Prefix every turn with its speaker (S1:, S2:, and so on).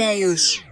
S1: velhos.